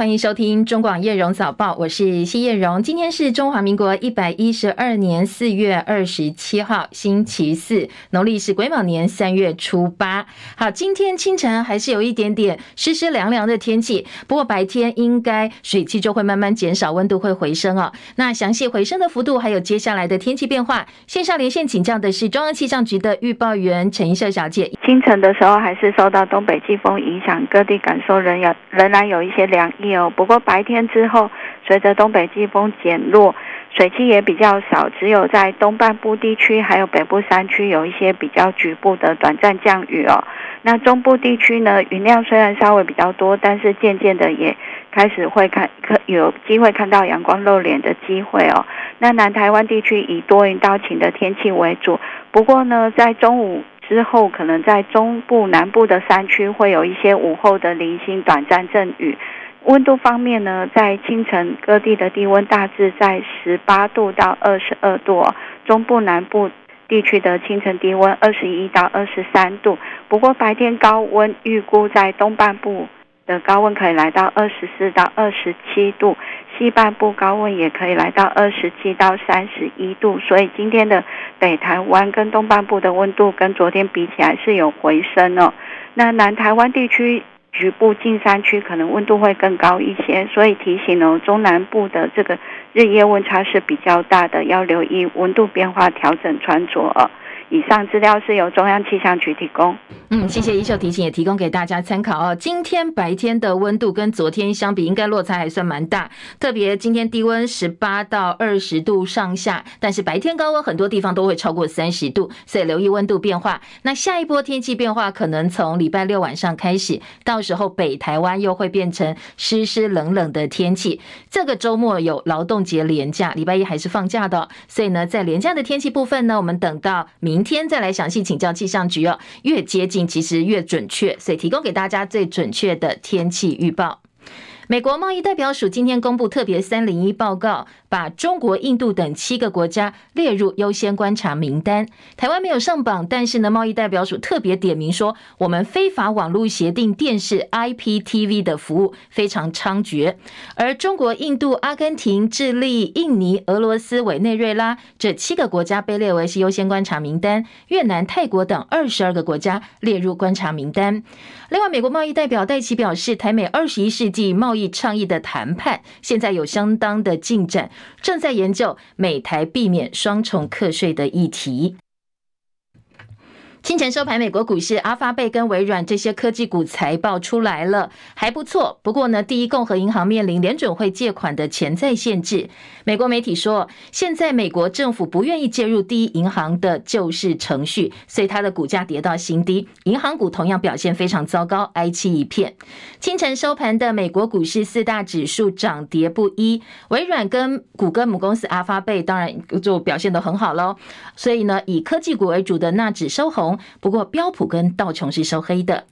欢迎收听中广叶荣早报，我是谢叶荣。今天是中华民国一百一十二年四月二十七号，星期四，农历是癸卯年三月初八。好，今天清晨还是有一点点湿湿凉凉的天气，不过白天应该水汽就会慢慢减少，温度会回升哦。那详细回升的幅度，还有接下来的天气变化，线上连线请教的是中央气象局的预报员陈一秀小姐。清晨的时候还是受到东北季风影响，各地感受仍有仍然有一些凉意。有，不过白天之后，随着东北季风减弱，水汽也比较少，只有在东半部地区还有北部山区有一些比较局部的短暂降雨哦。那中部地区呢，云量虽然稍微比较多，但是渐渐的也开始会看，可有机会看到阳光露脸的机会哦。那南台湾地区以多云到晴的天气为主，不过呢，在中午之后，可能在中部南部的山区会有一些午后的零星短暂阵雨。温度方面呢，在清晨各地的低温大致在十八度到二十二度，中部南部地区的清晨低温二十一到二十三度。不过白天高温预估在东半部的高温可以来到二十四到二十七度，西半部高温也可以来到二十七到三十一度。所以今天的北台湾跟东半部的温度跟昨天比起来是有回升哦。那南台湾地区。局部近山区可能温度会更高一些，所以提醒哦，中南部的这个日夜温差是比较大的，要留意温度变化，调整穿着。以上资料是由中央气象局提供。嗯，谢谢一秀提醒，也提供给大家参考哦。今天白天的温度跟昨天相比，应该落差还算蛮大。特别今天低温十八到二十度上下，但是白天高温很多地方都会超过三十度，所以留意温度变化。那下一波天气变化可能从礼拜六晚上开始，到时候北台湾又会变成湿湿冷冷的天气。这个周末有劳动节连假，礼拜一还是放假的，所以呢，在连假的天气部分呢，我们等到明。明天再来详细请教气象局哦，越接近其实越准确，所以提供给大家最准确的天气预报。美国贸易代表署今天公布特别三零一报告，把中国、印度等七个国家列入优先观察名单。台湾没有上榜，但是呢，贸易代表署特别点名说，我们非法网络协定电视 IPTV 的服务非常猖獗。而中国、印度、阿根廷、智利、印尼、俄罗斯、委内瑞拉这七个国家被列为是优先观察名单，越南、泰国等二十二个国家列入观察名单。另外，美国贸易代表戴奇表示，台美二十一世纪贸易倡议的谈判现在有相当的进展，正在研究美台避免双重课税的议题。清晨收盘，美国股市，阿发贝跟微软这些科技股财报出来了，还不错。不过呢，第一共和银行面临联准会借款的潜在限制。美国媒体说，现在美国政府不愿意介入第一银行的救市程序，所以它的股价跌到新低。银行股同样表现非常糟糕，哀戚一片。清晨收盘的美国股市四大指数涨跌不一，微软跟谷歌母公司阿发贝当然就表现得很好喽。所以呢，以科技股为主的纳指收红。不过标普跟道琼是收黑的，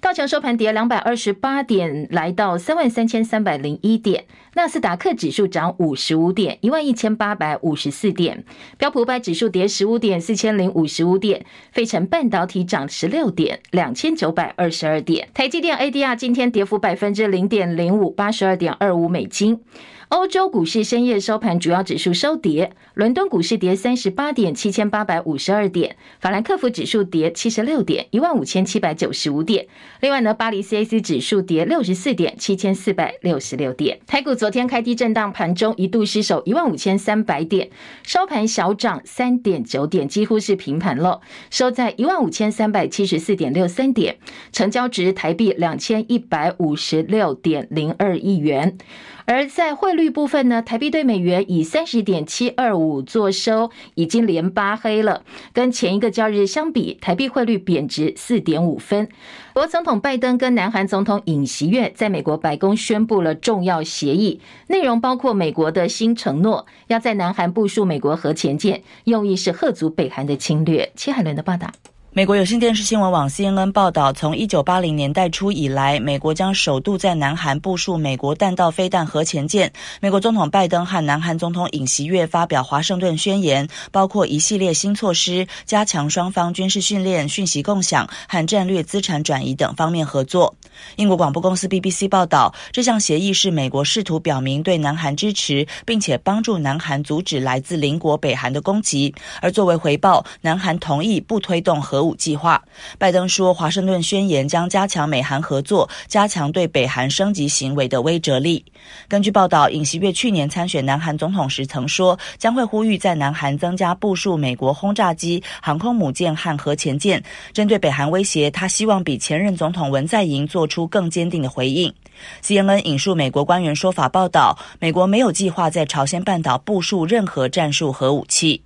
道琼收盘跌两百二十八点，来到三万三千三百零一点；纳斯达克指数涨五十五点，一万一千八百五十四点；标普百指数跌十五点，四千零五十五点；费城半导体涨十六点，两千九百二十二点；台积电 ADR 今天跌幅百分之零点零五，八十二点二五美金。欧洲股市深夜收盘，主要指数收跌。伦敦股市跌三十八点，七千八百五十二点；法兰克福指数跌七十六点，一万五千七百九十五点。另外呢，巴黎 CAC 指数跌六十四点，七千四百六十六点。台股昨天开低震荡，盘中一度失守一万五千三百点，收盘小涨三点九点，几乎是平盘了，收在一万五千三百七十四点六三点，成交值台币两千一百五十六点零二亿元。而在汇率部分呢，台币对美元以三十点七二五作收，已经连八黑了。跟前一个交易日相比，台币汇率贬值四点五分。美国总统拜登跟南韩总统尹锡悦在美国白宫宣布了重要协议，内容包括美国的新承诺，要在南韩部署美国核潜舰，用意是吓阻北韩的侵略。戚海伦的报道。美国有线电视新闻网 CNN 报道，从一九八零年代初以来，美国将首度在南韩部署美国弹道飞弹核潜舰。美国总统拜登和南韩总统尹锡悦发表华盛顿宣言，包括一系列新措施，加强双方军事训练、讯息共享和战略资产转移等方面合作。英国广播公司 BBC 报道，这项协议是美国试图表明对南韩支持，并且帮助南韩阻止来自邻国北韩的攻击。而作为回报，南韩同意不推动核计划。拜登说，华盛顿宣言将加强美韩合作，加强对北韩升级行为的威慑力。根据报道，尹锡悦去年参选南韩总统时曾说，将会呼吁在南韩增加部署美国轰炸机、航空母舰和核潜舰。针对北韩威胁，他希望比前任总统文在寅做出更坚定的回应。CNN 引述美国官员说法报道，美国没有计划在朝鲜半岛部署任何战术核武器。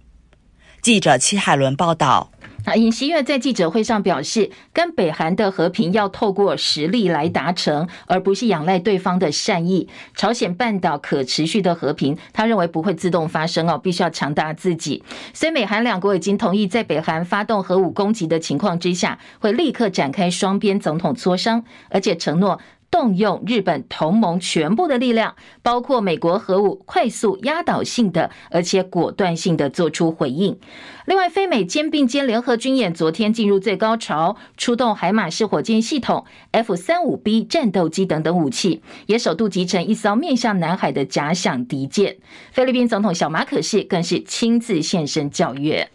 记者戚海伦报道。那尹锡悦在记者会上表示，跟北韩的和平要透过实力来达成，而不是仰赖对方的善意。朝鲜半岛可持续的和平，他认为不会自动发生哦，必须要强大自己。所以美韩两国已经同意，在北韩发动核武攻击的情况之下，会立刻展开双边总统磋商，而且承诺。动用日本同盟全部的力量，包括美国核武，快速压倒性的，而且果断性的做出回应。另外，菲美肩并肩联合军演昨天进入最高潮，出动海马式火箭系统、F 三五 B 战斗机等等武器，也首度集成一艘面向南海的假想敌舰。菲律宾总统小马可仕更是亲自现身教阅。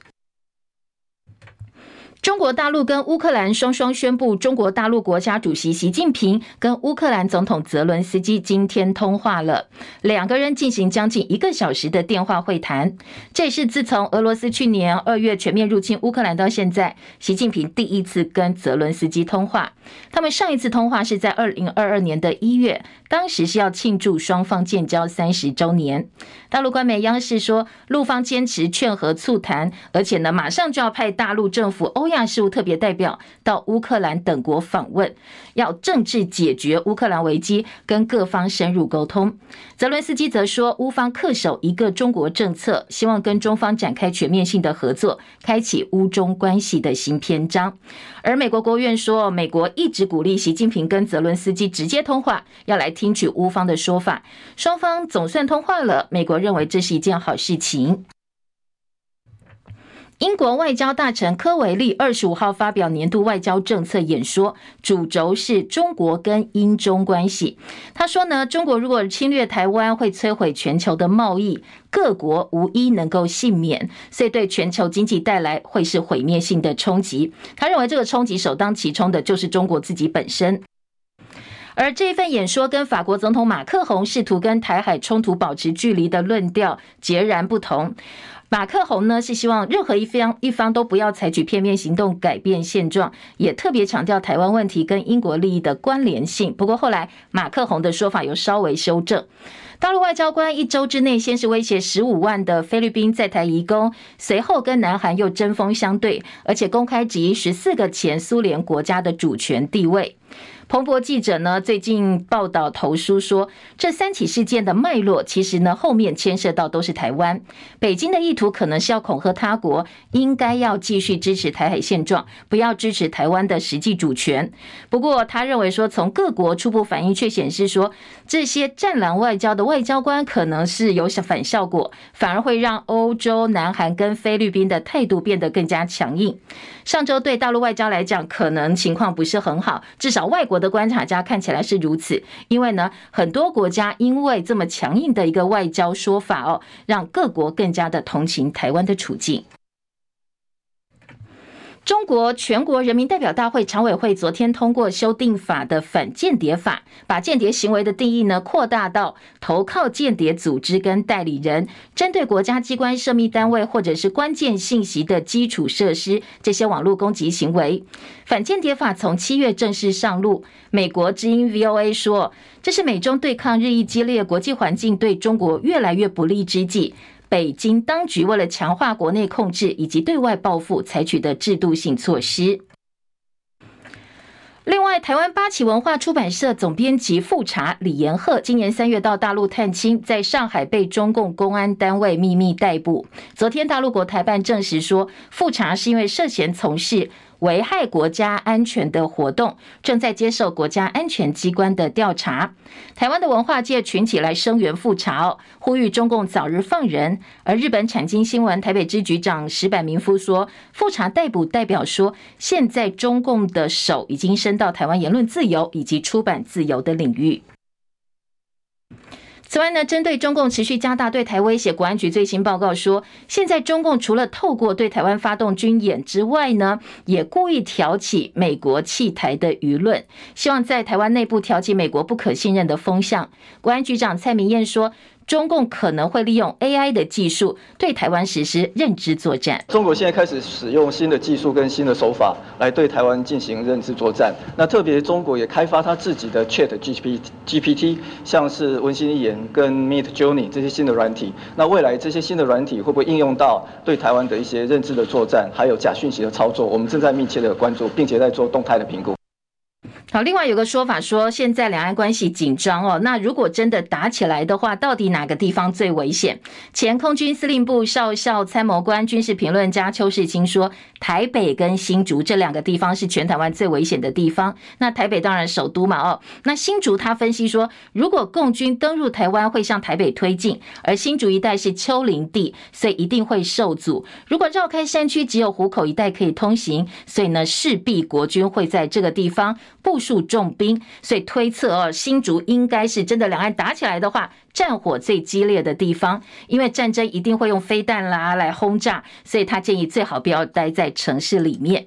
中国大陆跟乌克兰双双宣布，中国大陆国家主席习近平跟乌克兰总统泽伦斯基今天通话了，两个人进行将近一个小时的电话会谈。这也是自从俄罗斯去年二月全面入侵乌克兰到现在，习近平第一次跟泽伦斯基通话。他们上一次通话是在二零二二年的一月，当时是要庆祝双方建交三十周年。大陆官媒央视说，陆方坚持劝和促谈，而且呢，马上就要派大陆政府欧亚事务特别代表到乌克兰等国访问，要政治解决乌克兰危机，跟各方深入沟通。泽伦斯基则说，乌方恪守一个中国政策，希望跟中方展开全面性的合作，开启乌中关系的新篇章。而美国国务院说，美国一直鼓励习近平跟泽伦斯基直接通话，要来听取乌方的说法。双方总算通话了，美国认为这是一件好事情。英国外交大臣科维利二十五号发表年度外交政策演说，主轴是中国跟英中关系。他说呢，中国如果侵略台湾，会摧毁全球的贸易，各国无一能够幸免，所以对全球经济带来会是毁灭性的冲击。他认为这个冲击首当其冲的就是中国自己本身。而这一份演说跟法国总统马克宏试图跟台海冲突保持距离的论调截然不同。马克宏呢是希望任何一方一方都不要采取片面行动改变现状，也特别强调台湾问题跟英国利益的关联性。不过后来马克宏的说法有稍微修正。大陆外交官一周之内先是威胁十五万的菲律宾在台移工，随后跟南韩又针锋相对，而且公开质疑十四个前苏联国家的主权地位。彭博记者呢，最近报道投书说，这三起事件的脉络，其实呢后面牵涉到都是台湾。北京的意图可能是要恐吓他国，应该要继续支持台海现状，不要支持台湾的实际主权。不过他认为说，从各国初步反应却显示说，这些战狼外交的外交官可能是有反效果，反而会让欧洲、南韩跟菲律宾的态度变得更加强硬。上周对大陆外交来讲，可能情况不是很好，至少外国。我的观察家看起来是如此，因为呢，很多国家因为这么强硬的一个外交说法哦，让各国更加的同情台湾的处境。中国全国人民代表大会常委会昨天通过修订法的反间谍法，把间谍行为的定义呢扩大到投靠间谍组织跟代理人，针对国家机关、涉密单位或者是关键信息的基础设施这些网络攻击行为。反间谍法从七月正式上路。美国之音 VOA 说，这是美中对抗日益激烈、国际环境对中国越来越不利之际。北京当局为了强化国内控制以及对外报复，采取的制度性措施。另外，台湾八旗文化出版社总编辑富察李延鹤今年三月到大陆探亲，在上海被中共公安单位秘密逮捕。昨天，大陆国台办证实说，富察是因为涉嫌从事危害国家安全的活动，正在接受国家安全机关的调查。台湾的文化界群起来声援复查，呼吁中共早日放人。而日本产经新闻台北支局长石坂明夫说，复查逮捕代表说，现在中共的手已经伸到台湾言论自由以及出版自由的领域。此外呢，针对中共持续加大对台威胁，国安局最新报告说，现在中共除了透过对台湾发动军演之外呢，也故意挑起美国弃台的舆论，希望在台湾内部挑起美国不可信任的风向。国安局长蔡明燕说。中共可能会利用 AI 的技术对台湾实施认知作战。中国现在开始使用新的技术跟新的手法来对台湾进行认知作战。那特别中国也开发他自己的 Chat GPT，像是文心一言跟 Meet Journey 这些新的软体。那未来这些新的软体会不会应用到对台湾的一些认知的作战，还有假讯息的操作？我们正在密切的关注，并且在做动态的评估。好，另外有个说法说，现在两岸关系紧张哦，那如果真的打起来的话，到底哪个地方最危险？前空军司令部少校参谋官、军事评论家邱世清说，台北跟新竹这两个地方是全台湾最危险的地方。那台北当然首都嘛，哦，那新竹他分析说，如果共军登陆台湾，会向台北推进，而新竹一带是丘陵地，所以一定会受阻。如果绕开山区，只有湖口一带可以通行，所以呢，势必国军会在这个地方部署重兵，所以推测哦，新竹应该是真的两岸打起来的话，战火最激烈的地方，因为战争一定会用飞弹啦来轰炸，所以他建议最好不要待在城市里面。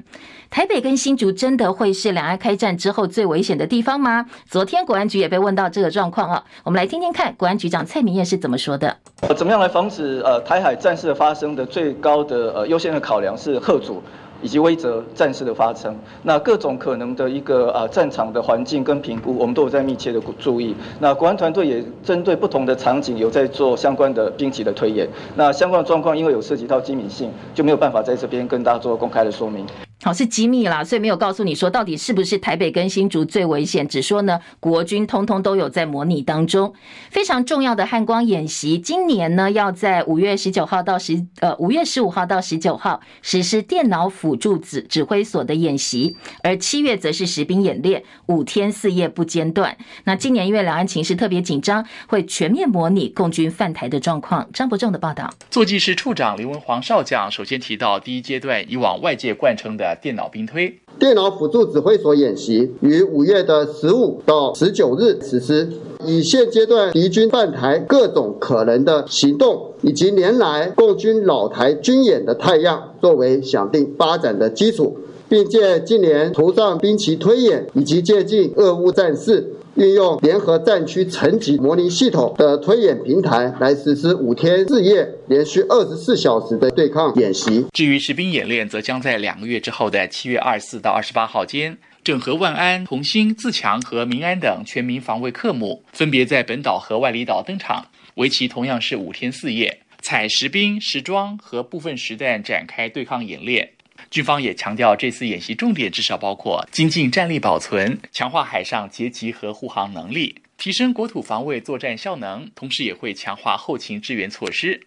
台北跟新竹真的会是两岸开战之后最危险的地方吗？昨天国安局也被问到这个状况哦，我们来听听看国安局长蔡明燕是怎么说的。呃怎么样来防止呃台海战事发生的最高的呃优先的考量是吓阻。以及威则战事的发生，那各种可能的一个啊战场的环境跟评估，我们都有在密切的注意。那国安团队也针对不同的场景有在做相关的兵棋的推演。那相关的状况，因为有涉及到机敏性，就没有办法在这边跟大家做公开的说明。好，是机密啦，所以没有告诉你说到底是不是台北跟新竹最危险，只说呢国军通通都有在模拟当中。非常重要的汉光演习，今年呢要在五月十九号到十呃五月十五号到十九号实施电脑辅助指指挥所的演习，而七月则是实兵演练，五天四夜不间断。那今年因为两岸情势特别紧张，会全面模拟共军犯台的状况。张伯仲的报道，作技师处长林文煌少将首先提到，第一阶段以往外界惯称的。电脑兵推，电脑辅助指挥所演习于五月的十五到十九日实施，以现阶段敌军犯台各种可能的行动，以及年来共军老台军演的太阳，作为想定发展的基础，并借近年图上兵棋推演以及借近俄乌战事。运用联合战区层级模拟系统的推演平台来实施五天四夜、连续二十四小时的对抗演习。至于实兵演练，则将在两个月之后的七月二十四到二十八号间，整合万安、同心、自强和民安等全民防卫科目，分别在本岛和万里岛登场，为期同样是五天四夜，采实兵、实装和部分实弹展开对抗演练。军方也强调，这次演习重点至少包括精进战力保存、强化海上截击和护航能力、提升国土防卫作战效能，同时也会强化后勤支援措施，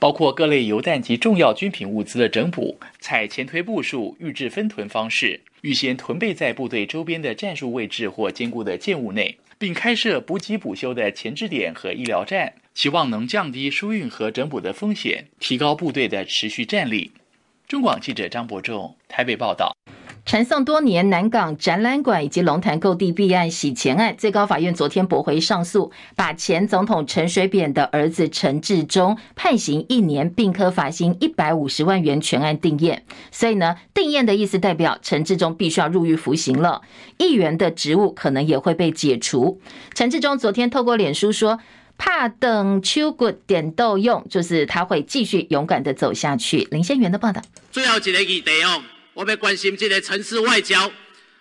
包括各类油弹及重要军品物资的整补、采前推部署、预制分屯方式，预先屯备在部队周边的战术位置或坚固的建物内，并开设补给补修的前置点和医疗站，期望能降低疏运和整补的风险，提高部队的持续战力。中广记者张博仲台北报道：缠讼多年南港展览馆以及龙潭购地弊案洗钱案，最高法院昨天驳回上诉，把前总统陈水扁的儿子陈志忠判刑一年，并科罚金一百五十万元，全案定验。所以呢，定验的意思代表陈志忠必须要入狱服刑了，议员的职务可能也会被解除。陈志忠昨天透过脸书说。怕等秋骨点豆用，就是他会继续勇敢的走下去。林先元的报道。最后几个议题哦，我们关心这个城市外交。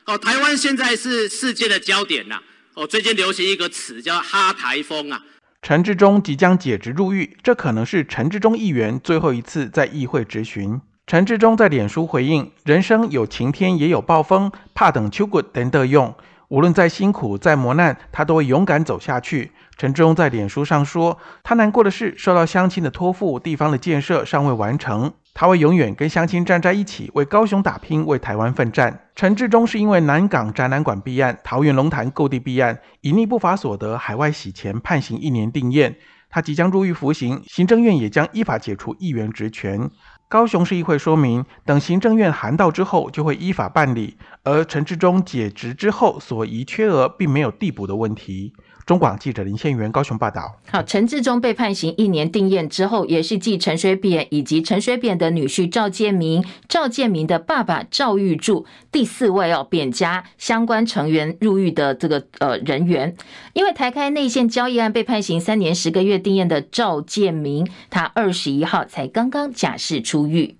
哦，台湾现在是世界的焦点呐。哦，最近流行一个词叫哈台风啊。陈志忠即将解职入狱，这可能是陈志忠议员最后一次在议会质询。陈志忠在脸书回应：人生有晴天也有暴风，怕等秋骨点豆用。无论再辛苦再磨难，他都会勇敢走下去。陈志忠在脸书上说，他难过的是受到乡亲的托付，地方的建设尚未完成。他会永远跟乡亲站在一起，为高雄打拼，为台湾奋战。陈志忠是因为南港展览馆弊案、桃园龙潭购地弊案，隐匿不法所得、海外洗钱，判刑一年定谳。他即将入狱服刑，行政院也将依法解除议员职权。高雄市议会说明，等行政院函到之后，就会依法办理。而陈志忠解职之后所遗缺额，并没有递补的问题。中广记者林宪元高雄报道。好，陈志忠被判刑一年定谳之后，也是继陈水扁以及陈水扁的女婿赵建明、赵建明的爸爸赵玉柱第四位哦，扁家相关成员入狱的这个呃人员。因为台开内线交易案被判刑三年十个月定谳的赵建明，他二十一号才刚刚假释出狱。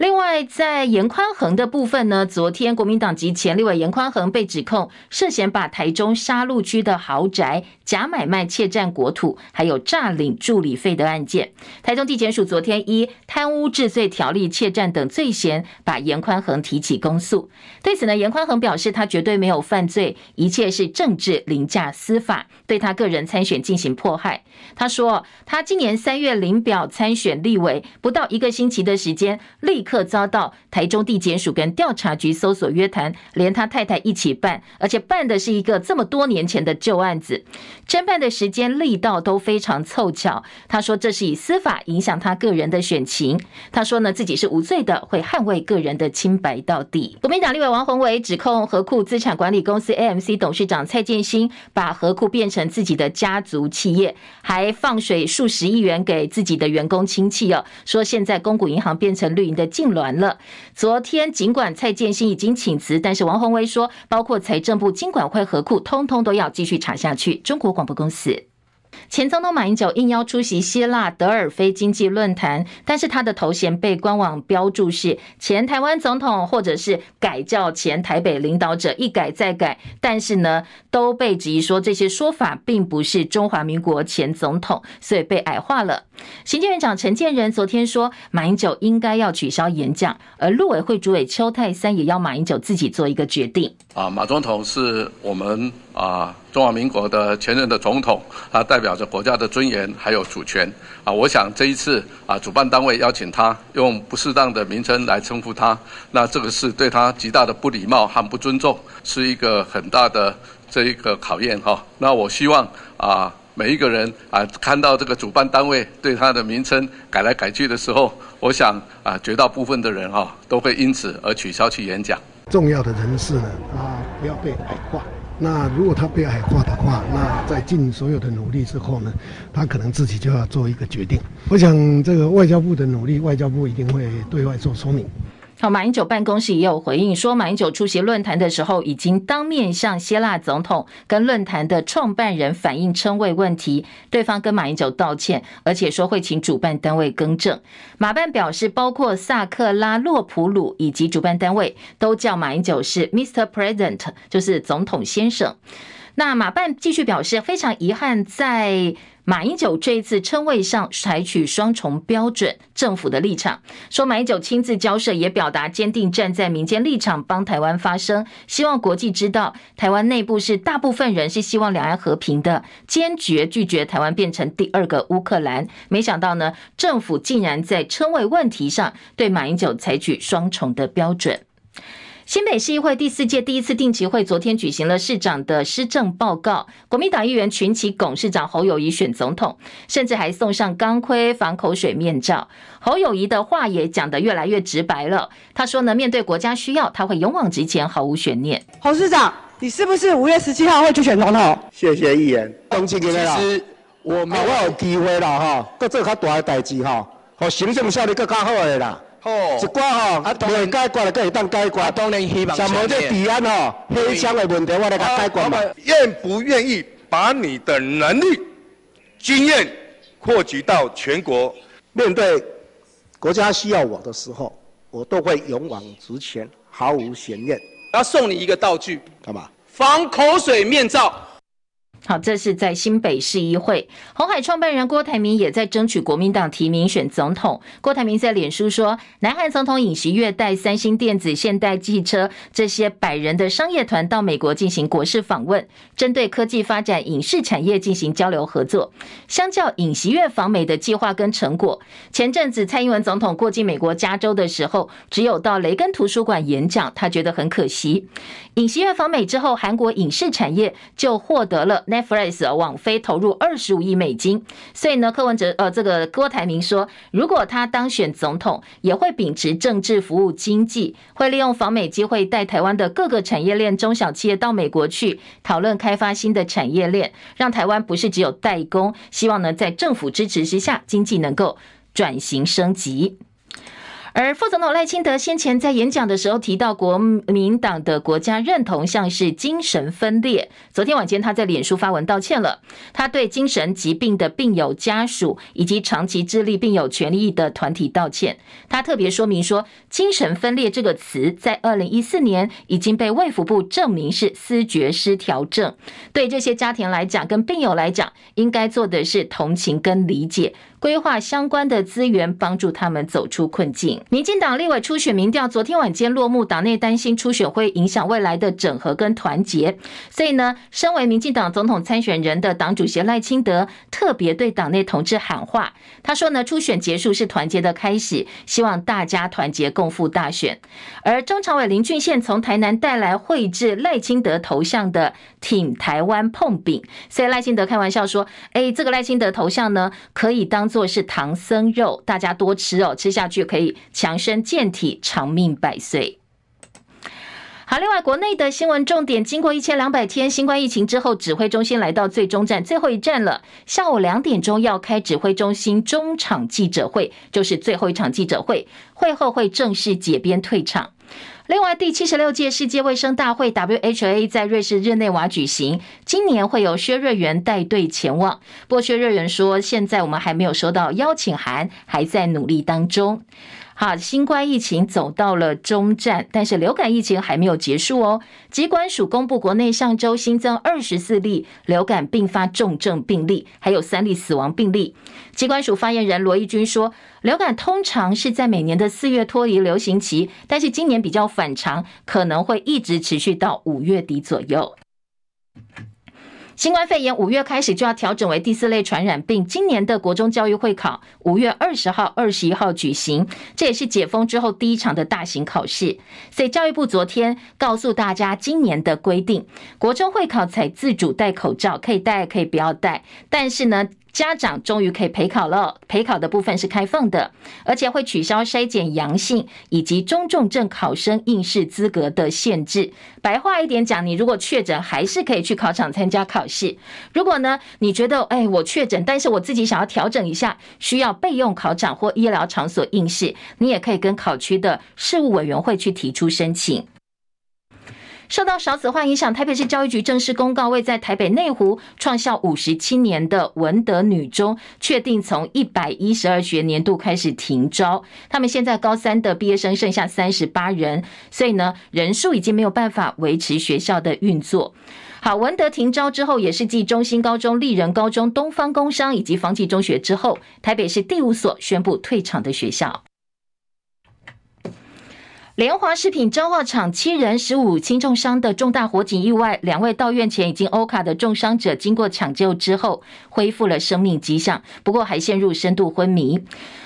另外，在严宽恒的部分呢，昨天国民党籍前立委严宽恒被指控涉嫌把台中沙鹿区的豪宅假买卖窃占国土，还有诈领助理费的案件，台中地检署昨天依贪污治罪条例窃占等罪嫌，把严宽恒提起公诉。对此呢，严宽恒表示他绝对没有犯罪，一切是政治凌驾司法，对他个人参选进行迫害。他说，他今年三月领表参选立委，不到一个星期的时间，立刻。刻遭到台中地检署跟调查局搜索约谈，连他太太一起办，而且办的是一个这么多年前的旧案子，侦办的时间力道都非常凑巧。他说这是以司法影响他个人的选情。他说呢，自己是无罪的，会捍卫个人的清白到底。国民党立委王宏伟指控合库资产管理公司 AMC 董事长蔡建兴把合库变成自己的家族企业，还放水数十亿元给自己的员工亲戚哦，说现在公股银行变成绿营的。痉挛了。昨天尽管蔡建新已经请辞，但是王宏威说，包括财政部、经管会、合库，通通都要继续查下去。中国广播公司。前总统马英九应邀出席希腊德尔菲经济论坛，但是他的头衔被官网标注是前台湾总统，或者是改叫前台北领导者，一改再改。但是呢，都被质疑说这些说法并不是中华民国前总统，所以被矮化了。行政院长陈建仁昨天说，马英九应该要取消演讲，而陆委会主委邱太三也要马英九自己做一个决定。啊，马总统是我们啊。中华民国的前任的总统，他代表着国家的尊严还有主权啊！我想这一次啊，主办单位邀请他用不适当的名称来称呼他，那这个是对他极大的不礼貌和不尊重，是一个很大的这一个考验哈。那我希望啊，每一个人啊，看到这个主办单位对他的名称改来改去的时候，我想啊，绝大部分的人哈都会因此而取消去演讲。重要的人士呢，啊，不要被矮化。那如果他被矮化的话，那在尽所有的努力之后呢，他可能自己就要做一个决定。我想这个外交部的努力，外交部一定会对外做说明。好，马英九办公室也有回应说，马英九出席论坛的时候，已经当面向希腊总统跟论坛的创办人反映称谓问题，对方跟马英九道歉，而且说会请主办单位更正。马办表示，包括萨克拉洛普鲁以及主办单位都叫马英九是 Mr. President，就是总统先生。那马办继续表示，非常遗憾在。马英九这一次称谓上采取双重标准，政府的立场说，马英九亲自交涉，也表达坚定站在民间立场，帮台湾发声，希望国际知道，台湾内部是大部分人是希望两岸和平的，坚决拒绝台湾变成第二个乌克兰。没想到呢，政府竟然在称谓问题上对马英九采取双重的标准。新北市议会第四届第一次定期会昨天举行了市长的施政报告，国民党议员群起拱市长侯友谊选总统，甚至还送上钢盔防口水面罩。侯友谊的话也讲得越来越直白了，他说呢，面对国家需要，他会勇往直前，毫无悬念。侯市长，你是不是五月十七号会去选总统？谢谢议员。其实我没我有机会了哈，各做较大的代志哈，和行政效率更加好的啦。哦，一寡吼，啊，未解决的，可以当解决。当然希望。像某些治安吼，黑枪的问题，我来甲解决嘛。愿不愿意把你的能力、经验扩及到全国？面对国家需要我的时候，我都会勇往直前，毫无悬念。要送你一个道具，干嘛？防口水面罩。好，这是在新北市议会，红海创办人郭台铭也在争取国民党提名选总统。郭台铭在脸书说，南韩总统尹锡悦带三星电子、现代汽车这些百人的商业团到美国进行国事访问，针对科技发展、影视产业进行交流合作。相较尹锡悦访美的计划跟成果，前阵子蔡英文总统过境美国加州的时候，只有到雷根图书馆演讲，他觉得很可惜。尹锡悦访美之后，韩国影视产业就获得了 Netflix 网飞投入二十五亿美金，所以呢，柯文哲呃，这个郭台铭说，如果他当选总统，也会秉持政治服务经济，会利用访美机会带台湾的各个产业链中小企业到美国去讨论开发新的产业链，让台湾不是只有代工，希望呢在政府支持之下，经济能够转型升级。而副总统赖清德先前在演讲的时候提到，国民党的国家认同像是精神分裂。昨天晚间他在脸书发文道歉了，他对精神疾病的病友家属以及长期致力病友权利的团体道歉。他特别说明说，精神分裂这个词在二零一四年已经被卫福部证明是思觉失调症。对这些家庭来讲，跟病友来讲，应该做的是同情跟理解。规划相关的资源，帮助他们走出困境。民进党立委初选民调昨天晚间落幕，党内担心初选会影响未来的整合跟团结，所以呢，身为民进党总统参选人的党主席赖清德特别对党内同志喊话。他说呢，初选结束是团结的开始，希望大家团结共赴大选。而中常委林俊宪从台南带来绘制赖清德头像的挺台湾碰饼，所以赖清德开玩笑说：“哎，这个赖清德头像呢，可以当。”做是唐僧肉，大家多吃哦，吃下去可以强身健体、长命百岁。好，另外国内的新闻重点，经过一千两百天新冠疫情之后，指挥中心来到最终站，最后一站了。下午两点钟要开指挥中心中场记者会，就是最后一场记者会，会后会正式解编退场。另外，第七十六届世界卫生大会 （WHA） 在瑞士日内瓦举行，今年会有薛瑞元带队前往。不过，薛瑞元说，现在我们还没有收到邀请函，还在努力当中。好，新冠疫情走到了终站，但是流感疫情还没有结束哦。疾管署公布，国内上周新增二十四例流感并发重症病例，还有三例死亡病例。疾管署发言人罗一军说，流感通常是在每年的四月脱离流行期，但是今年比较反常，可能会一直持续到五月底左右。新冠肺炎五月开始就要调整为第四类传染病，今年的国中教育会考五月二十号、二十一号举行，这也是解封之后第一场的大型考试。所以教育部昨天告诉大家，今年的规定，国中会考才自主戴口罩，可以戴可以不要戴，但是呢。家长终于可以陪考了，陪考的部分是开放的，而且会取消筛检阳性以及中重症考生应试资格的限制。白话一点讲，你如果确诊，还是可以去考场参加考试。如果呢，你觉得，哎，我确诊，但是我自己想要调整一下，需要备用考场或医疗场所应试，你也可以跟考区的事务委员会去提出申请。受到少子化影响，台北市教育局正式公告，为在台北内湖创校五十七年的文德女中，确定从一百一十二学年度开始停招。他们现在高三的毕业生剩下三十八人，所以呢，人数已经没有办法维持学校的运作。好，文德停招之后，也是继中心高中、丽仁高中、东方工商以及芳济中学之后，台北市第五所宣布退场的学校。联华食品彰化厂七人十五轻重伤的重大火警意外，两位到院前已经欧卡的重伤者，经过抢救之后恢复了生命迹象，不过还陷入深度昏迷。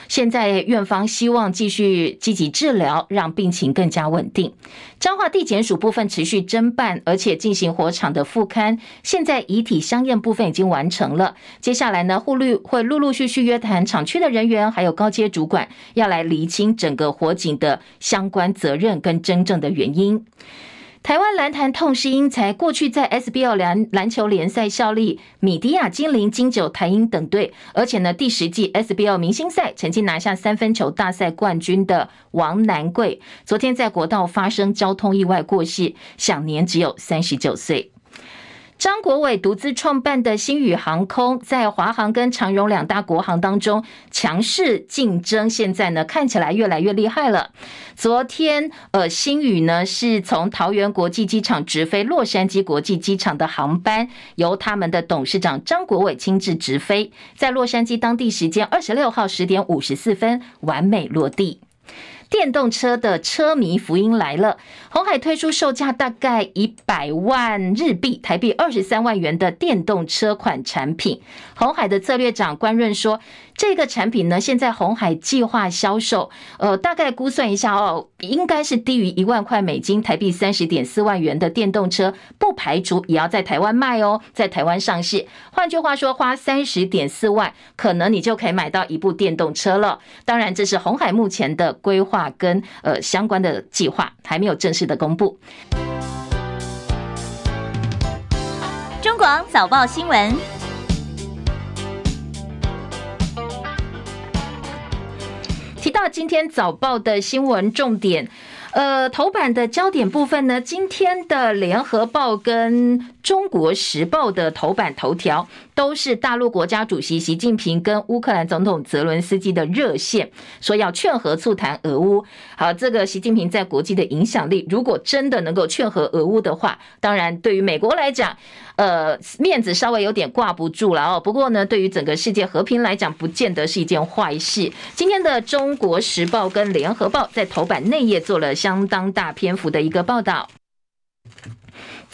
现在院方希望继续积极治疗，让病情更加稳定。彰化地检署部分持续侦办，而且进行火场的复勘。现在遗体相验部分已经完成了，接下来呢，护律会陆陆续续约谈厂区的人员，还有高阶主管，要来厘清整个火警的相关责任跟真正的原因。台湾篮坛痛失英才，过去在 SBL 篮篮球联赛效力米迪亚、金陵、金九、台英等队，而且呢，第十季 SBL 明星赛曾经拿下三分球大赛冠军的王南贵，昨天在国道发生交通意外过世，享年只有三十九岁。张国伟独自创办的星宇航空，在华航跟长荣两大国航当中强势竞争，现在呢看起来越来越厉害了。昨天，呃，星宇呢是从桃园国际机场直飞洛杉矶国际机场的航班，由他们的董事长张国伟亲自直飞，在洛杉矶当地时间二十六号十点五十四分完美落地。电动车的车迷福音来了，鸿海推出售价大概一百万日币（台币二十三万元）的电动车款产品。鸿海的策略长关润说。这个产品呢，现在红海计划销售，呃，大概估算一下哦，应该是低于一万块美金，台币三十点四万元的电动车，不排除也要在台湾卖哦，在台湾上市。换句话说，花三十点四万，可能你就可以买到一部电动车了。当然，这是红海目前的规划跟呃相关的计划，还没有正式的公布。中广早报新闻。提到今天早报的新闻重点，呃，头版的焦点部分呢，今天的联合报跟中国时报的头版头条。都是大陆国家主席习近平跟乌克兰总统泽伦斯基的热线，说要劝和促谈俄乌。好，这个习近平在国际的影响力，如果真的能够劝和俄乌的话，当然对于美国来讲，呃，面子稍微有点挂不住了哦。不过呢，对于整个世界和平来讲，不见得是一件坏事。今天的中国时报跟联合报在头版内页做了相当大篇幅的一个报道。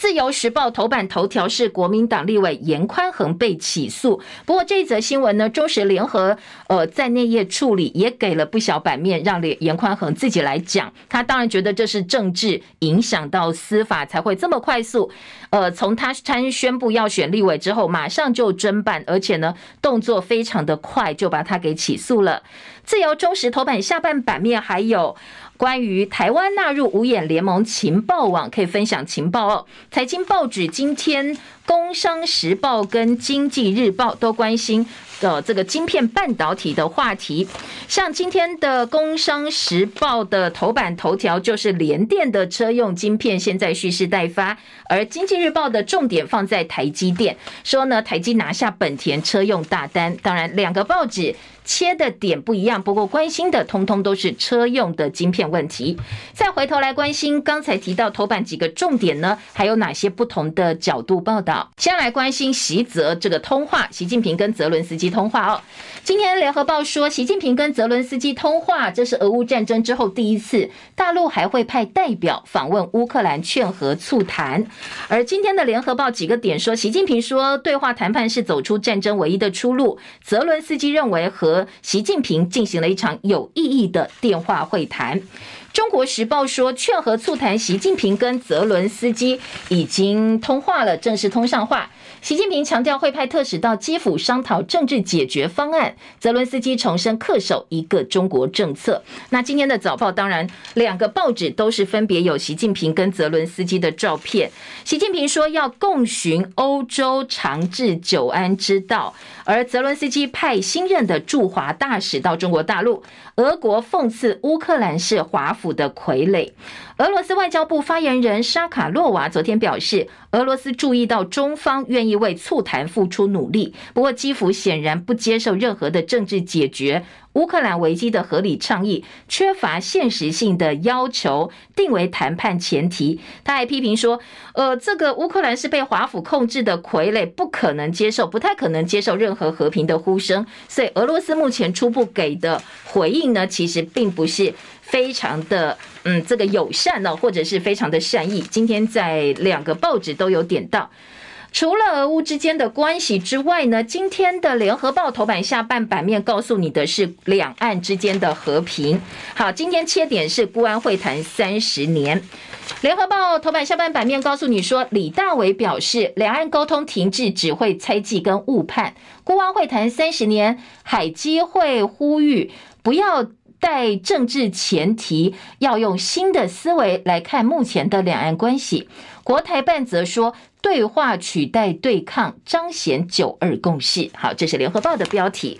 自由时报头版头条是国民党立委严宽恒被起诉，不过这一则新闻呢，中时联合呃在内页处理也给了不小版面，让严宽恒自己来讲。他当然觉得这是政治影响到司法才会这么快速。呃，从他参宣布要选立委之后，马上就侦办，而且呢动作非常的快，就把他给起诉了。自由中时头版下半版面还有。关于台湾纳入五眼联盟情报网，可以分享情报哦。财经报纸今天《工商时报》跟《经济日报》都关心的这个晶片半导体的话题。像今天的《工商时报》的头版头条就是联电的车用晶片现在蓄势待发，而《经济日报》的重点放在台积电，说呢台积拿下本田车用大单。当然，两个报纸。切的点不一样，不过关心的通通都是车用的晶片问题。再回头来关心刚才提到头版几个重点呢，还有哪些不同的角度报道？先来关心习泽这个通话，习近平跟泽伦斯基通话哦。今天联合报说，习近平跟泽伦斯基通话，这是俄乌战争之后第一次，大陆还会派代表访问乌克兰劝和促谈。而今天的联合报几个点说，习近平说对话谈判是走出战争唯一的出路，泽伦斯基认为和和习近平进行了一场有意义的电话会谈。中国时报说，劝和促谈，习近平跟泽伦斯基已经通话了，正式通上话。习近平强调会派特使到基辅商讨政治解决方案。泽伦斯基重申恪守一个中国政策。那今天的早报当然两个报纸都是分别有习近平跟泽伦斯基的照片。习近平说要共寻欧洲长治久安之道，而泽伦斯基派新任的驻华大使到中国大陆。俄国讽刺乌克兰是华府的傀儡。俄罗斯外交部发言人沙卡洛娃昨天表示，俄罗斯注意到中方愿意为促谈付出努力，不过基辅显然不接受任何的政治解决乌克兰危机的合理倡议，缺乏现实性的要求定为谈判前提。他还批评说，呃，这个乌克兰是被华府控制的傀儡，不可能接受，不太可能接受任何和平的呼声。所以，俄罗斯目前初步给的回应呢，其实并不是。非常的嗯，这个友善呢，或者是非常的善意。今天在两个报纸都有点到。除了俄乌之间的关系之外呢，今天的联合报头版下半版面告诉你的是两岸之间的和平。好，今天切点是孤安会谈三十年。联合报头版下半版面告诉你说，李大为表示，两岸沟通停滞只会猜忌跟误判。孤安会谈三十年，海基会呼吁不要。带政治前提，要用新的思维来看目前的两岸关系。国台办则说，对话取代对抗，彰显九二共识。好，这是联合报的标题。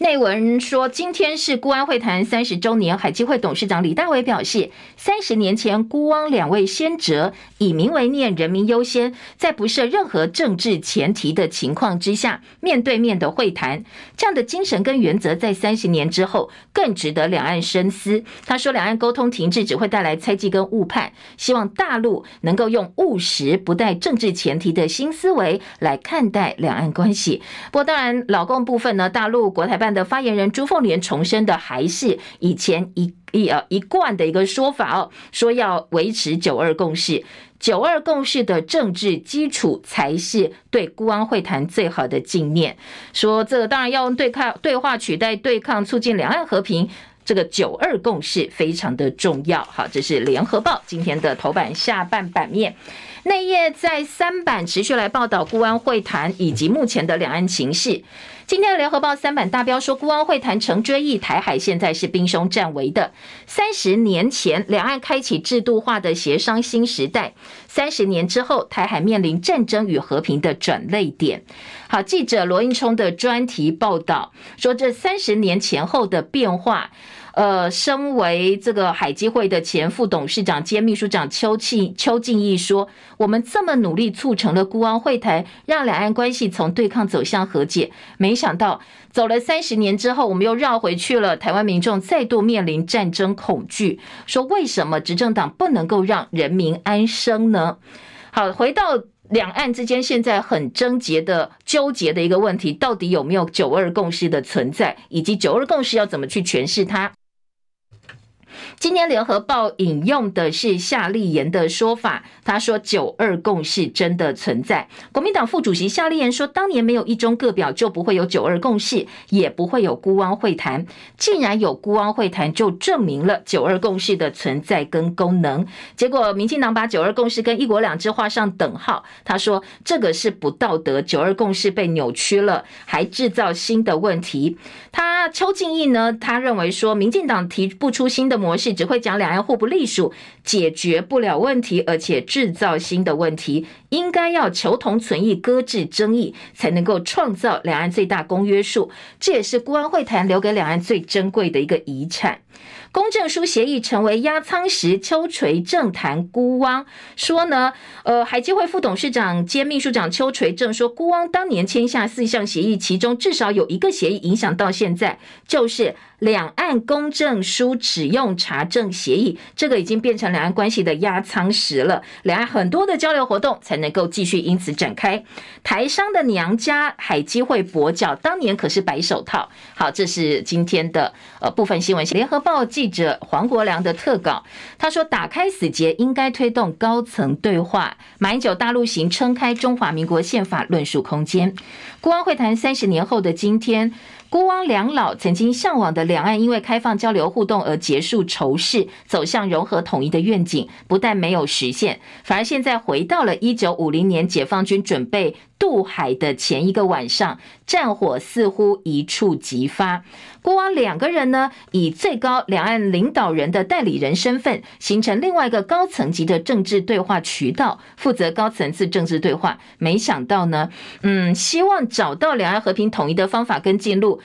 内文说，今天是辜汪会谈三十周年，海基会董事长李大为表示，三十年前辜汪两位先哲以民为念，人民优先，在不设任何政治前提的情况之下，面对面的会谈，这样的精神跟原则，在三十年之后更值得两岸深思。他说，两岸沟通停滞只会带来猜忌跟误判，希望大陆能够用务实、不带政治前提的新思维来看待两岸关系。不过，当然老共部分呢，大陆国台办。的发言人朱凤莲重申的还是以前一一呃一贯的一个说法哦，说要维持九二共识，九二共识的政治基础才是对辜汪会谈最好的纪念。说这个当然要用对抗对话取代对抗，促进两岸和平，这个九二共识非常的重要。好，这是联合报今天的头版下半版面。内页在三版持续来报道辜汪会谈以及目前的两岸情势。今天的联合报三版大标说，孤安会谈成追忆台海现在是兵凶战危的。三十年前，两岸开启制度化的协商新时代；三十年之后，台海面临战争与和平的转捩点。好，记者罗应冲的专题报道说，这三十年前后的变化。呃，身为这个海基会的前副董事长兼秘书长邱庆邱敬义说：“我们这么努力促成了辜汪会谈，让两岸关系从对抗走向和解。没想到走了三十年之后，我们又绕回去了。台湾民众再度面临战争恐惧，说为什么执政党不能够让人民安生呢？”好，回到两岸之间现在很症结的纠结的一个问题，到底有没有九二共识的存在，以及九二共识要怎么去诠释它？今天联合报引用的是夏立言的说法，他说“九二共识真的存在”。国民党副主席夏立言说：“当年没有一中各表，就不会有九二共识，也不会有辜汪会谈。既然有辜汪会谈，就证明了九二共识的存在跟功能。结果，民进党把九二共识跟一国两制画上等号，他说这个是不道德，九二共识被扭曲了，还制造新的问题。他邱敬义呢，他认为说，民进党提不出新的模模式。只会讲两岸互不隶属，解决不了问题，而且制造新的问题。应该要求同存异，搁置争议，才能够创造两岸最大公约数。这也是孤汪会谈留给两岸最珍贵的一个遗产。公证书协议成为压舱石，邱垂正谈孤汪说呢，呃，海基会副董事长兼秘书长邱垂正说，孤汪当年签下四项协议，其中至少有一个协议影响到现在，就是两岸公证书使用查证协议，这个已经变成两岸关系的压舱石了。两岸很多的交流活动才能够继续因此展开。台商的娘家海基会跛脚，当年可是白手套。好，这是今天的呃部分新闻。联合报。记者黄国良的特稿，他说：“打开死结，应该推动高层对话。马英九大陆行撑开中华民国宪法论述空间。国安会谈三十年后的今天，孤汪两老曾经向往的两岸因为开放交流互动而结束仇视，走向融合统一的愿景，不但没有实现，反而现在回到了一九五零年解放军准备渡海的前一个晚上，战火似乎一触即发。”辜汪两个人呢，以最高两岸领导人的代理人身份，形成另外一个高层级的政治对话渠道，负责高层次政治对话。没想到呢，嗯，希望找到两岸和平统一的方法跟进路，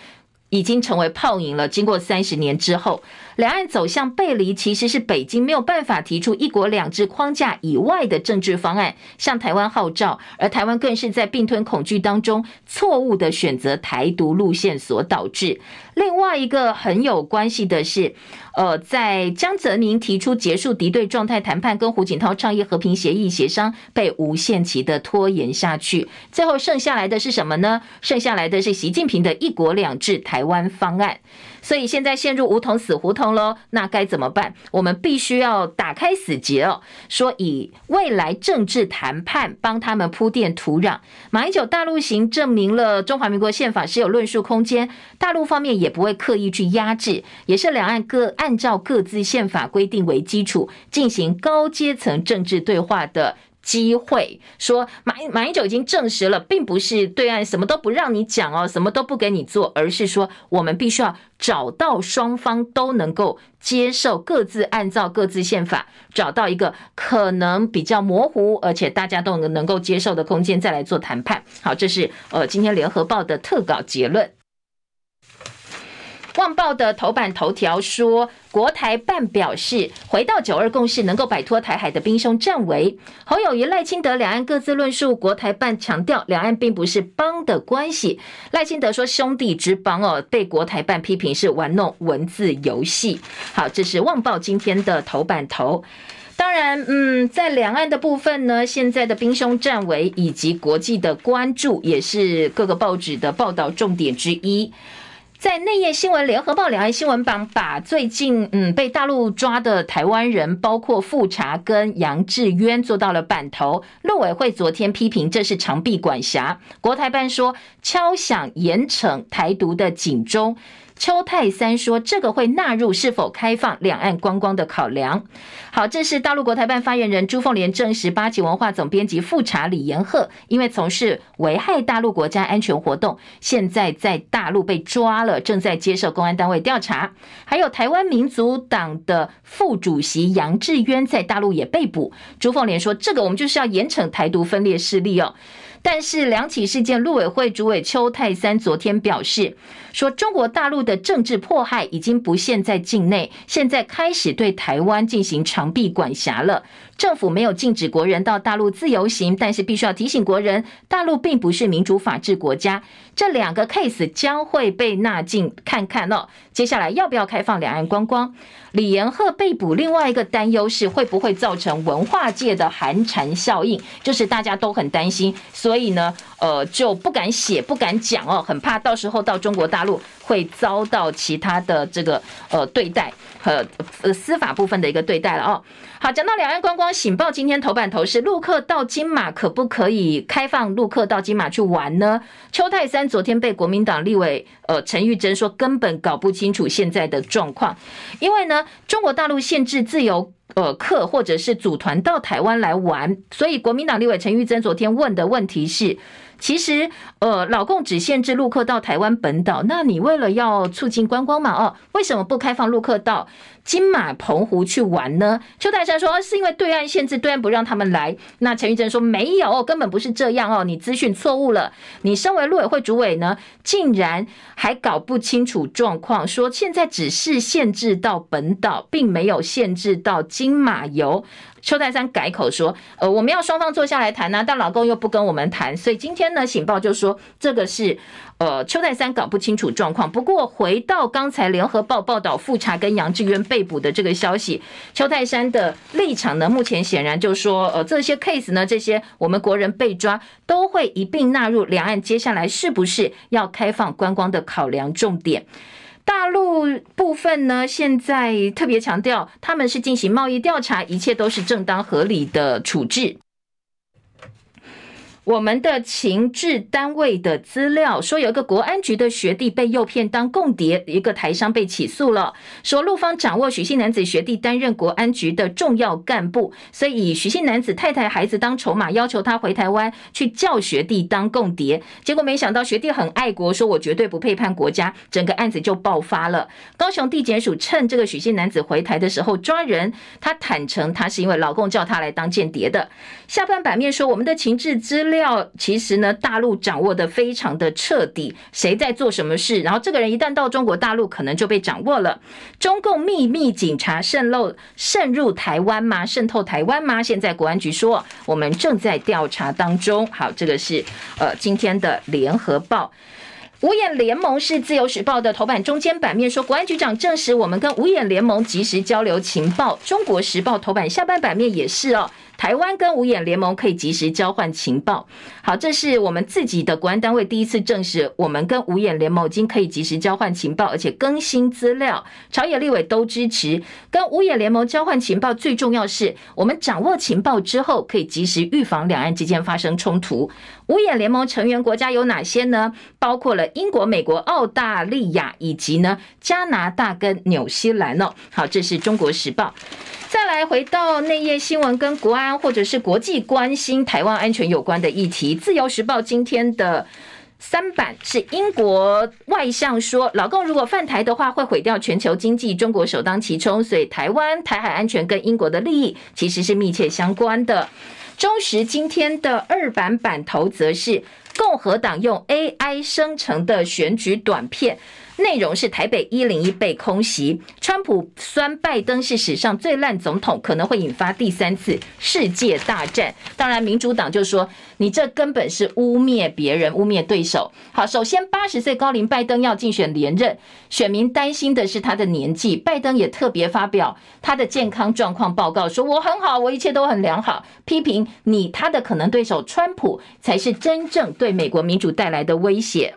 已经成为泡影了。经过三十年之后。两岸走向背离，其实是北京没有办法提出一国两制框架以外的政治方案，向台湾号召，而台湾更是在并吞恐惧当中错误的选择台独路线所导致。另外一个很有关系的是，呃，在江泽民提出结束敌对状态谈判，跟胡锦涛倡议和平协议协商，被无限期的拖延下去，最后剩下来的是什么呢？剩下来的是习近平的一国两制台湾方案。所以现在陷入武统死胡同喽，那该怎么办？我们必须要打开死结哦，说以未来政治谈判帮他们铺垫土壤。马英九大陆行证明了中华民国宪法是有论述空间，大陆方面也不会刻意去压制，也是两岸各按照各自宪法规定为基础进行高阶层政治对话的。机会说马马英九已经证实了，并不是对岸什么都不让你讲哦，什么都不给你做，而是说我们必须要找到双方都能够接受，各自按照各自宪法找到一个可能比较模糊，而且大家都能能够接受的空间，再来做谈判。好，这是呃今天联合报的特稿结论。旺报的头版头条说，国台办表示，回到九二共识能够摆脱台海的兵凶战危。侯友谊、赖清德两岸各自论述，国台办强调两岸并不是邦的关系。赖清德说兄弟之邦哦，被国台办批评是玩弄文字游戏。好，这是旺报今天的头版头。当然，嗯，在两岸的部分呢，现在的兵凶战危以及国际的关注，也是各个报纸的报道重点之一。在内页新闻，联合报两岸新闻榜把最近嗯被大陆抓的台湾人，包括富察跟杨志渊做到了版头。陆委会昨天批评这是长臂管辖，国台办说敲响严惩台独的警钟。邱泰三说：“这个会纳入是否开放两岸观光的考量。”好，这是大陆国台办发言人朱凤莲证实，八旗文化总编辑复查李延鹤因为从事危害大陆国家安全活动，现在在大陆被抓了，正在接受公安单位调查。还有台湾民族党的副主席杨志渊在大陆也被捕。朱凤莲说：“这个我们就是要严惩台独分裂势力哦。”但是两起事件，陆委会主委邱泰三昨天表示，说中国大陆的政治迫害已经不限在境内，现在开始对台湾进行长臂管辖了。政府没有禁止国人到大陆自由行，但是必须要提醒国人，大陆并不是民主法治国家。这两个 case 将会被纳进看看哦。接下来要不要开放两岸观光？李延鹤被捕，另外一个担忧是会不会造成文化界的寒蝉效应，就是大家都很担心，所以呢，呃，就不敢写、不敢讲哦，很怕到时候到中国大陆会遭到其他的这个呃对待和呃司法部分的一个对待了哦。好，讲到两岸观光，《醒报》今天头版头是陆客到金马可不可以开放陆客到金马去玩呢？邱太三昨天被国民党立委呃陈玉珍说根本搞不清楚现在的状况，因为呢。中国大陆限制自由呃客或者是组团到台湾来玩，所以国民党立委陈玉珍昨天问的问题是。其实，呃，老共只限制陆客到台湾本岛，那你为了要促进观光嘛，哦，为什么不开放陆客到金马、澎湖去玩呢？邱泰山说是因为对岸限制，对岸不让他们来。那陈玉珍说没有，根本不是这样哦，你资讯错误了。你身为陆委会主委呢，竟然还搞不清楚状况，说现在只是限制到本岛，并没有限制到金马游。邱泰山改口说：“呃，我们要双方坐下来谈呐、啊，但老公又不跟我们谈，所以今天呢，《醒报》就说这个是呃，邱泰山搞不清楚状况。不过回到刚才《联合报》报道复查跟杨志渊被捕的这个消息，邱泰山的立场呢，目前显然就说，呃，这些 case 呢，这些我们国人被抓，都会一并纳入两岸接下来是不是要开放观光的考量重点。”大陆部分呢，现在特别强调，他们是进行贸易调查，一切都是正当合理的处置。我们的情治单位的资料说，有一个国安局的学弟被诱骗当共谍，一个台商被起诉了。说陆方掌握许姓男子学弟担任国安局的重要干部，所以以许姓男子太太孩子当筹码，要求他回台湾去叫学弟当共谍。结果没想到学弟很爱国，说我绝对不背叛国家，整个案子就爆发了。高雄地检署趁这个许姓男子回台的时候抓人，他坦承他是因为老公叫他来当间谍的。下半版面说我们的情治资料。料其实呢，大陆掌握的非常的彻底，谁在做什么事，然后这个人一旦到中国大陆，可能就被掌握了。中共秘密警察渗漏渗入台湾吗？渗透台湾吗？现在国安局说，我们正在调查当中。好，这个是呃今天的联合报。五眼联盟是自由时报的头版中间版面说，国安局长证实我们跟五眼联盟及时交流情报。中国时报头版下半版面也是哦。台湾跟五眼联盟可以及时交换情报。好，这是我们自己的国安单位第一次证实，我们跟五眼联盟已经可以及时交换情报，而且更新资料。朝野立委都支持跟五眼联盟交换情报，最重要是我们掌握情报之后，可以及时预防两岸之间发生冲突。五眼联盟成员国家有哪些呢？包括了英国、美国、澳大利亚以及呢加拿大跟纽西兰哦。好，这是中国时报。再来回到内页新闻，跟国安或者是国际关心台湾安全有关的议题。自由时报今天的三版是英国外相说，老共如果犯台的话，会毁掉全球经济，中国首当其冲。所以台湾台海安全跟英国的利益其实是密切相关的。中时今天的二版版头则是共和党用 AI 生成的选举短片。内容是台北一零一被空袭，川普酸拜登是史上最烂总统，可能会引发第三次世界大战。当然，民主党就说你这根本是污蔑别人、污蔑对手。好，首先八十岁高龄拜登要竞选连任，选民担心的是他的年纪。拜登也特别发表他的健康状况报告，说我很好，我一切都很良好。批评你他的可能对手川普才是真正对美国民主带来的威胁。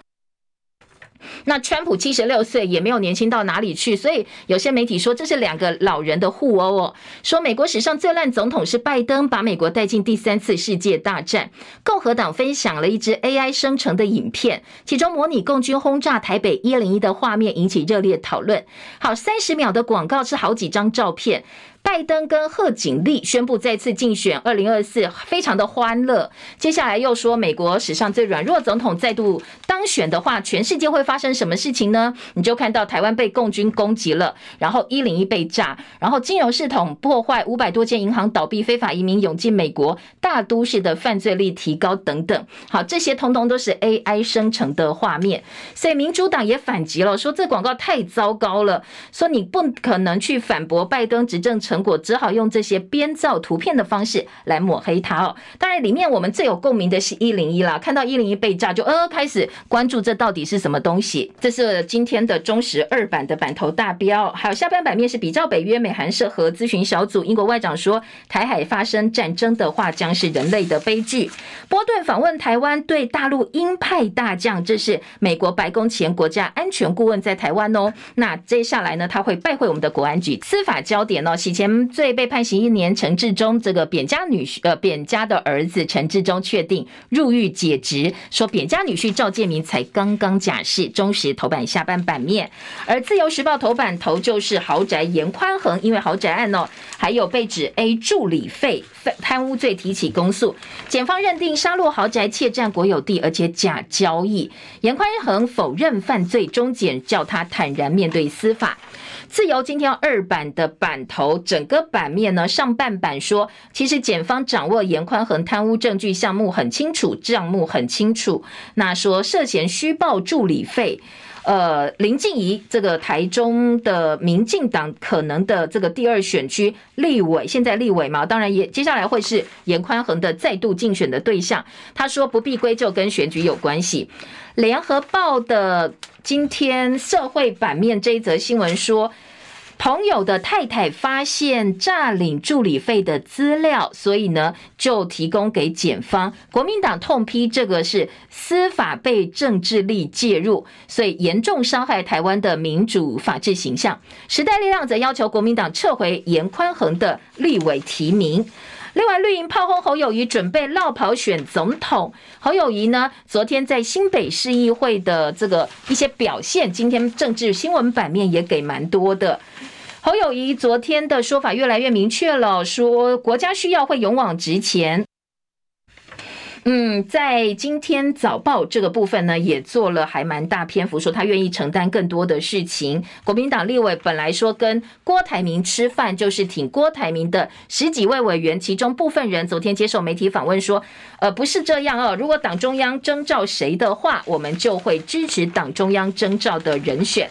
那川普七十六岁也没有年轻到哪里去，所以有些媒体说这是两个老人的互殴哦。说美国史上最烂总统是拜登，把美国带进第三次世界大战。共和党分享了一支 AI 生成的影片，其中模拟共军轰炸台北一零一的画面引起热烈讨论。好，三十秒的广告是好几张照片。拜登跟贺锦丽宣布再次竞选二零二四，非常的欢乐。接下来又说，美国史上最软弱总统再度当选的话，全世界会发生什么事情呢？你就看到台湾被共军攻击了，然后一零一被炸，然后金融系统破坏，五百多间银行倒闭，非法移民涌进美国，大都市的犯罪率提高等等。好，这些通通都是 AI 生成的画面，所以民主党也反击了，说这广告太糟糕了，说你不可能去反驳拜登执政成。成果只好用这些编造图片的方式来抹黑他哦。当然，里面我们最有共鸣的是一零一啦，看到一零一被炸就呃开始关注这到底是什么东西。这是今天的中时二版的版头大标，还有下半版面是比照北约美韩涉核咨询小组，英国外长说台海发生战争的话将是人类的悲剧。波顿访问台湾，对大陆鹰派大将，这是美国白宫前国家安全顾问在台湾哦。那接下来呢，他会拜会我们的国安局，司法焦点哦，前。罪被判刑一年，陈志忠这个扁家女婿呃扁家的儿子陈志忠确定入狱解职，说扁家女婿赵建明才刚刚假释。中时头版下半版面，而自由时报头版头就是豪宅严宽恒，因为豪宅案哦，还有被指 A 助理费贪污罪提起公诉，检方认定杀戮豪宅窃占国有地，而且假交易。严宽恒否认犯罪，中检叫他坦然面对司法。自由今天二版的版头，整个版面呢，上半版说，其实检方掌握严宽恒贪污证据项目很清楚，账目很清楚。那说涉嫌虚报助理费，呃，林静怡这个台中的民进党可能的这个第二选区立委，现在立委嘛，当然也接下来会是严宽恒的再度竞选的对象。他说不必归咎跟选举有关系。联合报的。今天社会版面这一则新闻说，朋友的太太发现诈领助理费的资料，所以呢就提供给检方。国民党痛批这个是司法被政治力介入，所以严重伤害台湾的民主法治形象。时代力量则要求国民党撤回严宽恒的立委提名。另外，绿营炮轰侯友谊准备落跑选总统。侯友谊呢，昨天在新北市议会的这个一些表现，今天政治新闻版面也给蛮多的。侯友谊昨天的说法越来越明确了，说国家需要会勇往直前。嗯，在今天早报这个部分呢，也做了还蛮大篇幅，说他愿意承担更多的事情。国民党立委本来说跟郭台铭吃饭，就是挺郭台铭的十几位委员，其中部分人昨天接受媒体访问说，呃，不是这样哦，如果党中央征召谁的话，我们就会支持党中央征召的人选。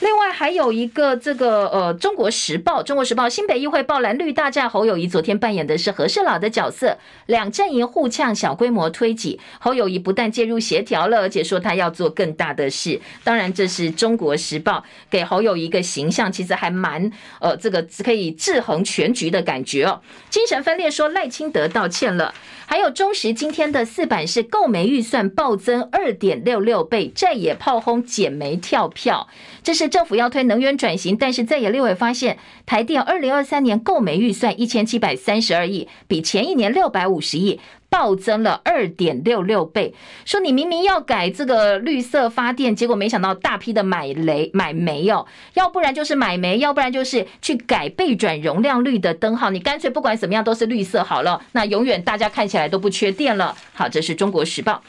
另外还有一个这个呃，《中国时报》《中国时报》新北议会爆蓝绿大战，侯友谊昨天扮演的是和事佬的角色，两阵营互呛，小规模推挤。侯友宜不但介入协调了，而且说他要做更大的事。当然，这是《中国时报》给侯友宜一个形象，其实还蛮呃，这个可以制衡全局的感觉哦。精神分裂说赖清德道歉了。还有中时今天的四版是购煤预算暴增二点六六倍，在野炮轰减煤跳票。这是政府要推能源转型，但是在野立委发现，台电二零二三年购煤预算一千七百三十二亿，比前一年六百五十亿。暴增了二点六六倍，说你明明要改这个绿色发电，结果没想到大批的买雷买煤哦，要不然就是买煤，要不然就是去改背转容量率的灯号，你干脆不管怎么样都是绿色好了，那永远大家看起来都不缺电了。好，这是中国时报。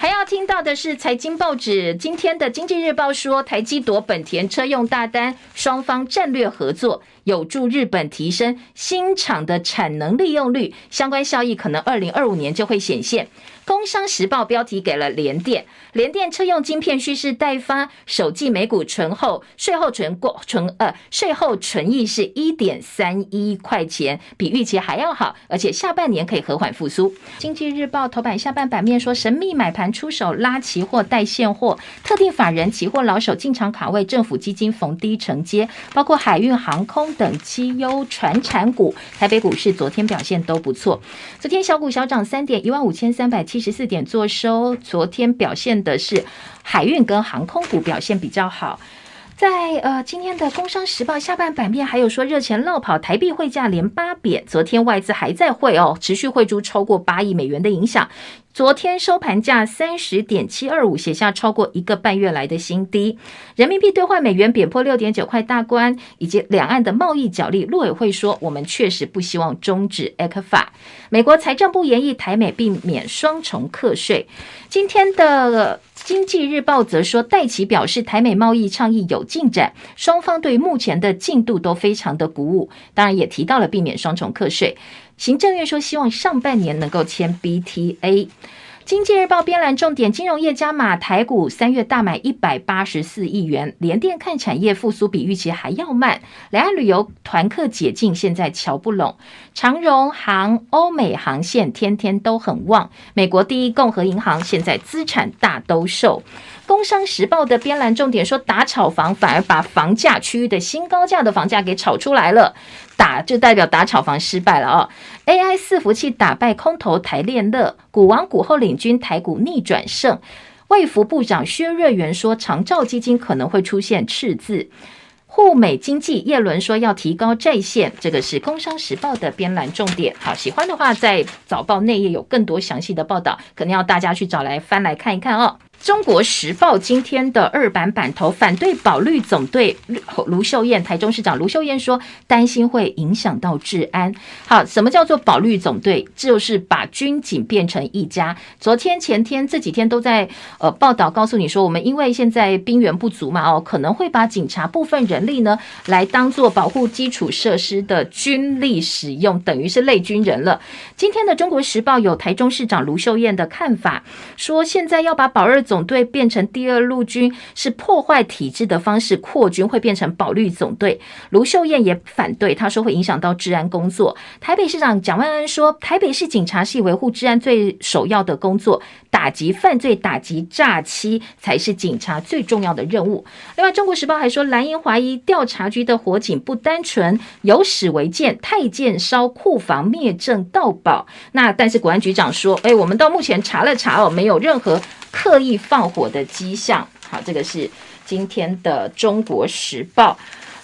还要听到的是财经报纸今天的《经济日报》说，台积夺本田车用大单，双方战略合作有助日本提升新厂的产能利用率，相关效益可能二零二五年就会显现。工商时报标题给了联电，联电车用晶片蓄势待发，首季每股纯后税后纯过纯呃税后纯益是一点三一块钱，比预期还要好，而且下半年可以和缓复苏。经济日报头版下半版面说，神秘买盘出手拉期货带现货，特定法人期货老手进场卡位，政府基金逢低承接，包括海运、航空等绩优传产股。台北股市昨天表现都不错，昨天小股小涨三点，一万五千三百七。十四点做收，昨天表现的是海运跟航空股表现比较好。在呃今天的《工商时报》下半版面还有说，热钱落跑，台币汇价连八贬。昨天外资还在汇哦，持续汇出超过八亿美元的影响。昨天收盘价三十点七二五，写下超过一个半月来的新低。人民币兑换美元贬破六点九块大关，以及两岸的贸易角力，陆委会说，我们确实不希望终止 ECFA。美国财政部研议台美避免双重课税。今天的经济日报则说，戴琪表示台美贸易倡议有进展，双方对目前的进度都非常的鼓舞。当然也提到了避免双重课税。行政院说，希望上半年能够签 BTA。经济日报编栏重点：金融业加码台股三月大买一百八十四亿元。联电看产业复苏比预期还要慢。两岸旅游团客解禁，现在瞧不拢。长荣航欧美航线天天都很旺。美国第一共和银行现在资产大兜售。工商时报的编栏重点说，打炒房反而把房价区域的新高价的房价给炒出来了。打就代表打炒房失败了哦。AI 伺服器打败空头台链乐，股王股后领军台股逆转胜。卫福部长薛瑞元说，长照基金可能会出现赤字。沪美经济叶伦说要提高债线，这个是工商时报的编栏重点。好，喜欢的话在早报内页有更多详细的报道，可能要大家去找来翻来看一看哦。中国时报今天的二版版头反对保绿总队，卢秀燕，台中市长卢秀燕说，担心会影响到治安。好，什么叫做保绿总队？就是把军警变成一家。昨天、前天这几天都在呃报道，告诉你说，我们因为现在兵源不足嘛，哦，可能会把警察部分人力呢来当做保护基础设施的军力使用，等于是类军人了。今天的中国时报有台中市长卢秀燕的看法，说现在要把保二总队变成第二陆军是破坏体制的方式，扩军会变成保绿总队。卢秀燕也反对，他说会影响到治安工作。台北市长蒋万安说，台北市警察是维护治安最首要的工作，打击犯罪、打击诈欺才是警察最重要的任务。另外，《中国时报》还说，蓝营怀疑调查局的火警不单纯，有史为鉴，太监烧库房灭证盗宝。那但是国安局长说，哎，我们到目前查了查哦，没有任何。刻意放火的迹象，好，这个是今天的《中国时报》。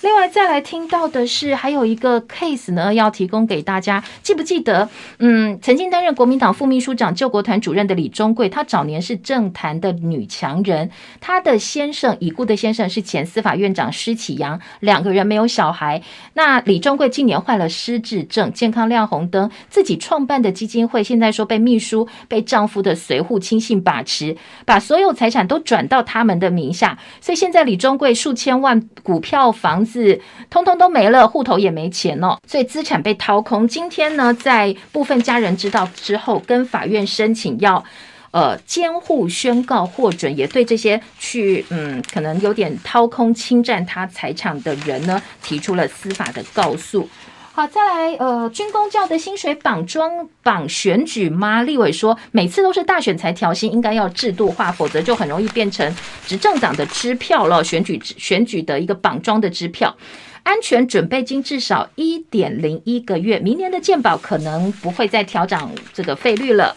另外再来听到的是，还有一个 case 呢，要提供给大家。记不记得？嗯，曾经担任国民党副秘书长、救国团主任的李中贵，他早年是政坛的女强人。他的先生已故的先生是前司法院长施启扬，两个人没有小孩。那李中贵近年患了失智症，健康亮红灯，自己创办的基金会现在说被秘书、被丈夫的随扈亲信把持，把所有财产都转到他们的名下。所以现在李中贵数千万股票、房子。是，通通都没了，户头也没钱哦，所以资产被掏空。今天呢，在部分家人知道之后，跟法院申请要，呃，监护宣告获准，也对这些去，嗯，可能有点掏空、侵占他财产的人呢，提出了司法的告诉。好，再来，呃，军工教的薪水绑桩绑选举吗？立委说，每次都是大选才调薪，应该要制度化，否则就很容易变成执政党的支票了。选举选举的一个绑桩的支票，安全准备金至少一点零一个月，明年的健保可能不会再调整这个费率了。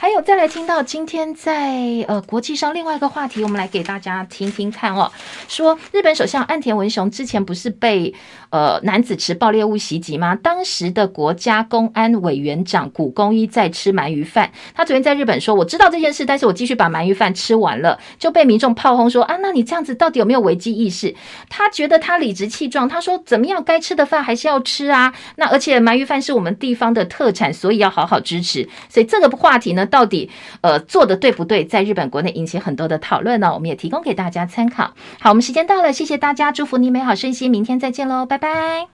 还有再来听到今天在呃国际上另外一个话题，我们来给大家听听看哦。说日本首相岸田文雄之前不是被呃男子持爆裂物袭击吗？当时的国家公安委员长谷公一在吃鳗鱼饭，他昨天在日本说，我知道这件事，但是我继续把鳗鱼饭吃完了，就被民众炮轰说啊，那你这样子到底有没有危机意识？他觉得他理直气壮，他说怎么样，该吃的饭还是要吃啊。那而且鳗鱼饭是我们地方的特产，所以要好好支持。所以这个话题呢，到底呃做的对不对，在日本国内引起很多的讨论呢？我们也提供给大家参考。好，我们时间到了，谢谢大家，祝福你美好身心，明天再见喽，拜拜。